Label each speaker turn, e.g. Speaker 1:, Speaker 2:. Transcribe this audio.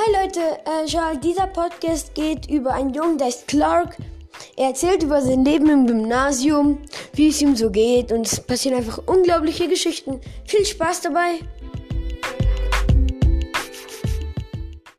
Speaker 1: Hi Leute, äh, dieser Podcast geht über einen Jungen, der ist Clark. Er erzählt über sein Leben im Gymnasium, wie es ihm so geht und es passieren einfach unglaubliche Geschichten. Viel Spaß dabei!